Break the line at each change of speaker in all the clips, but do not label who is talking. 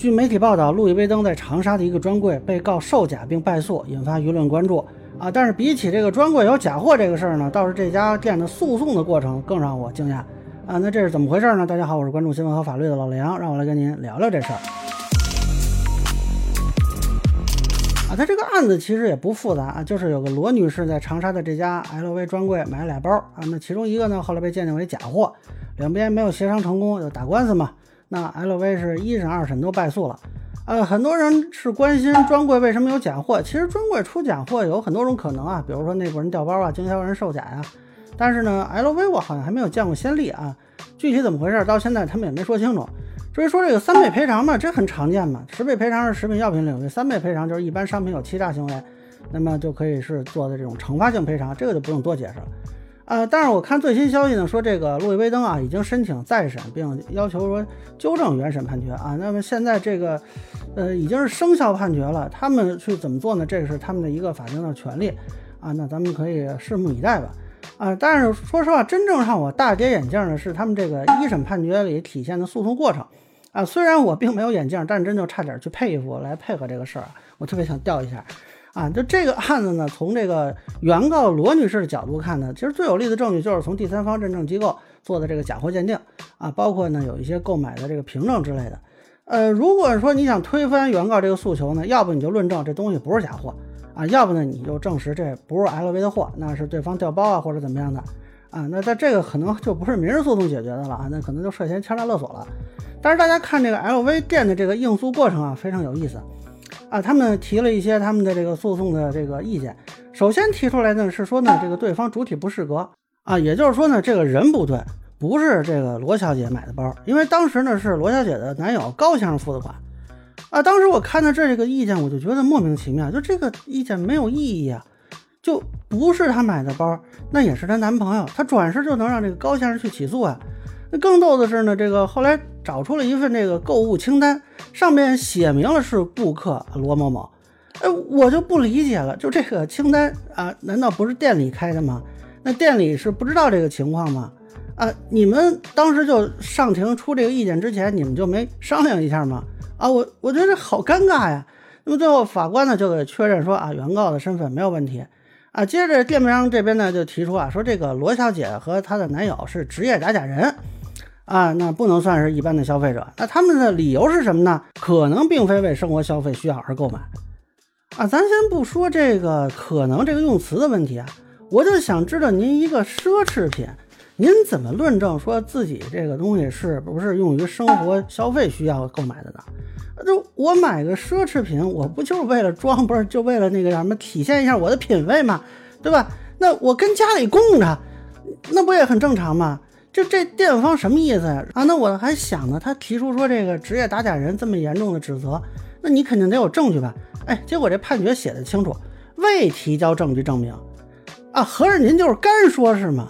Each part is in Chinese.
据媒体报道，路易威登在长沙的一个专柜被告售假并败诉，引发舆论关注啊。但是比起这个专柜有假货这个事儿呢，倒是这家店的诉讼的过程更让我惊讶啊。那这是怎么回事呢？大家好，我是关注新闻和法律的老梁，让我来跟您聊聊这事儿。啊，他这个案子其实也不复杂啊，就是有个罗女士在长沙的这家 LV 专柜买了俩包啊，那其中一个呢后来被鉴定为假货，两边没有协商成功，就打官司嘛。那 LV 是一审、二审都败诉了，呃，很多人是关心专柜为什么有假货。其实专柜出假货有很多种可能啊，比如说内部人调包啊，经销人售假呀。但是呢，LV 我好像还没有见过先例啊，具体怎么回事，到现在他们也没说清楚。至于说这个三倍赔偿嘛，这很常见嘛，十倍赔偿是食品药品领域，三倍赔偿就是一般商品有欺诈行为，那么就可以是做的这种惩罚性赔偿，这个就不用多解释了。呃，但是我看最新消息呢，说这个路易威登啊已经申请再审，并要求说纠正原审判决啊。那么现在这个，呃，已经是生效判决了，他们去怎么做呢？这个是他们的一个法定的权利啊。那咱们可以拭目以待吧。啊，但是说实话，真正让我大跌眼镜的是他们这个一审判决里体现的诉讼过程啊。虽然我并没有眼镜，但真就差点去佩服来配合这个事儿，我特别想调一下。啊，就这个案子呢，从这个原告罗女士的角度看呢，其实最有力的证据就是从第三方认证机构做的这个假货鉴定啊，包括呢有一些购买的这个凭证之类的。呃，如果说你想推翻原告这个诉求呢，要不你就论证这东西不是假货啊，要不呢你就证实这不是 LV 的货，那是对方调包啊或者怎么样的啊，那在这个可能就不是民事诉讼解决的了啊，那可能就涉嫌敲诈勒索了。但是大家看这个 LV 店的这个应诉过程啊，非常有意思。啊，他们提了一些他们的这个诉讼的这个意见。首先提出来呢是说呢，这个对方主体不适格啊，也就是说呢，这个人不对，不是这个罗小姐买的包，因为当时呢是罗小姐的男友高先生付的款啊。当时我看到这个意见，我就觉得莫名其妙，就这个意见没有意义啊，就不是她买的包，那也是她男朋友，她转身就能让这个高先生去起诉啊。那更逗的是呢，这个后来找出了一份这个购物清单，上面写明了是顾客罗某某。哎，我就不理解了，就这个清单啊，难道不是店里开的吗？那店里是不知道这个情况吗？啊，你们当时就上庭出这个意见之前，你们就没商量一下吗？啊，我我觉得好尴尬呀。那么最后法官呢就给确认说啊，原告的身份没有问题。啊，接着店面商这边呢就提出啊，说这个罗小姐和她的男友是职业打假人。啊，那不能算是一般的消费者。那他们的理由是什么呢？可能并非为生活消费需要而购买。啊，咱先不说这个可能这个用词的问题啊，我就想知道您一个奢侈品，您怎么论证说自己这个东西是不是用于生活消费需要购买的呢？就我买个奢侈品，我不就是为了装，不是就为了那个什么体现一下我的品味嘛，对吧？那我跟家里供着，那不也很正常吗？就这店方什么意思呀？啊，那我还想呢，他提出说这个职业打假人这么严重的指责，那你肯定得有证据吧？哎，结果这判决写的清楚，未提交证据证明。啊，合着您就是干说是吗？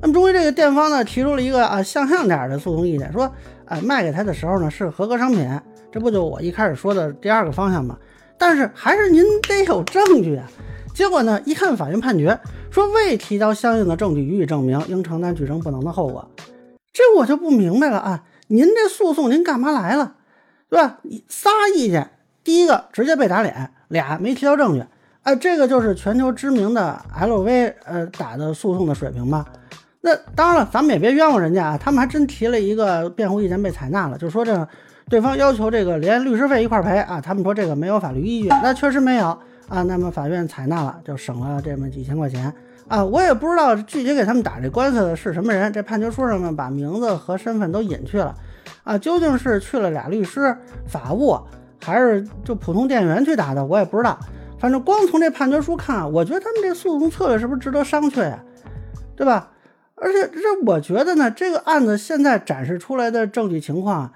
那么终于这个店方呢提出了一个啊向上点的诉讼意见，说啊卖给他的时候呢是合格商品，这不就我一开始说的第二个方向吗？但是还是您得有证据啊。结果呢一看法院判决。说未提交相应的证据予以证明，应承担举证不能的后果。这我就不明白了啊！您这诉讼您干嘛来了，对吧？仨意见，第一个直接被打脸，俩没提交证据。哎，这个就是全球知名的 LV 呃打的诉讼的水平吧？那当然了，咱们也别冤枉人家啊！他们还真提了一个辩护意见被采纳了，就说这对方要求这个连律师费一块赔啊，他们说这个没有法律依据，那确实没有啊。那么法院采纳了，就省了这么几千块钱。啊，我也不知道具体给他们打这官司的是什么人。这判决书上面把名字和身份都隐去了，啊，究竟是去了俩律师、法务，还是就普通店员去打的，我也不知道。反正光从这判决书看，我觉得他们这诉讼策略是不是值得商榷呀？对吧？而且这我觉得呢，这个案子现在展示出来的证据情况，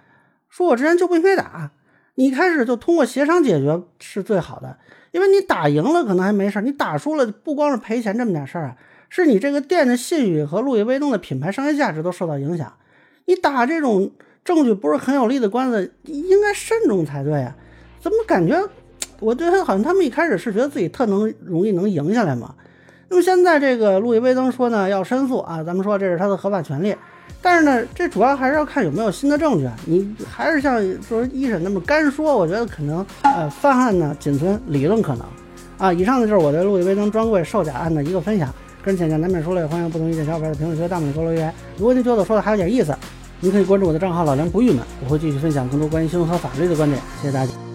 说我之前就不应该打，你一开始就通过协商解决是最好的。因为你打赢了可能还没事，你打输了不光是赔钱这么点事儿啊，是你这个店的信誉和路易威登的品牌商业价值都受到影响。你打这种证据不是很有利的官司，应该慎重才对啊。怎么感觉我对他好像他们一开始是觉得自己特能容易能赢下来嘛？那么现在这个路易威登说呢要申诉啊，咱们说这是他的合法权利。但是呢，这主要还是要看有没有新的证据。你还是像说一审那么干说，我觉得可能呃犯案呢仅存理论可能啊。以上呢就是我对路易威登专柜售假案的一个分享，个人浅见难免说了，欢迎不同意见小伙伴在评论区、弹幕里给我留言。如果您觉得我说的还有点意思，您可以关注我的账号老梁不郁闷，我会继续分享更多关于新闻和法律的观点。谢谢大家。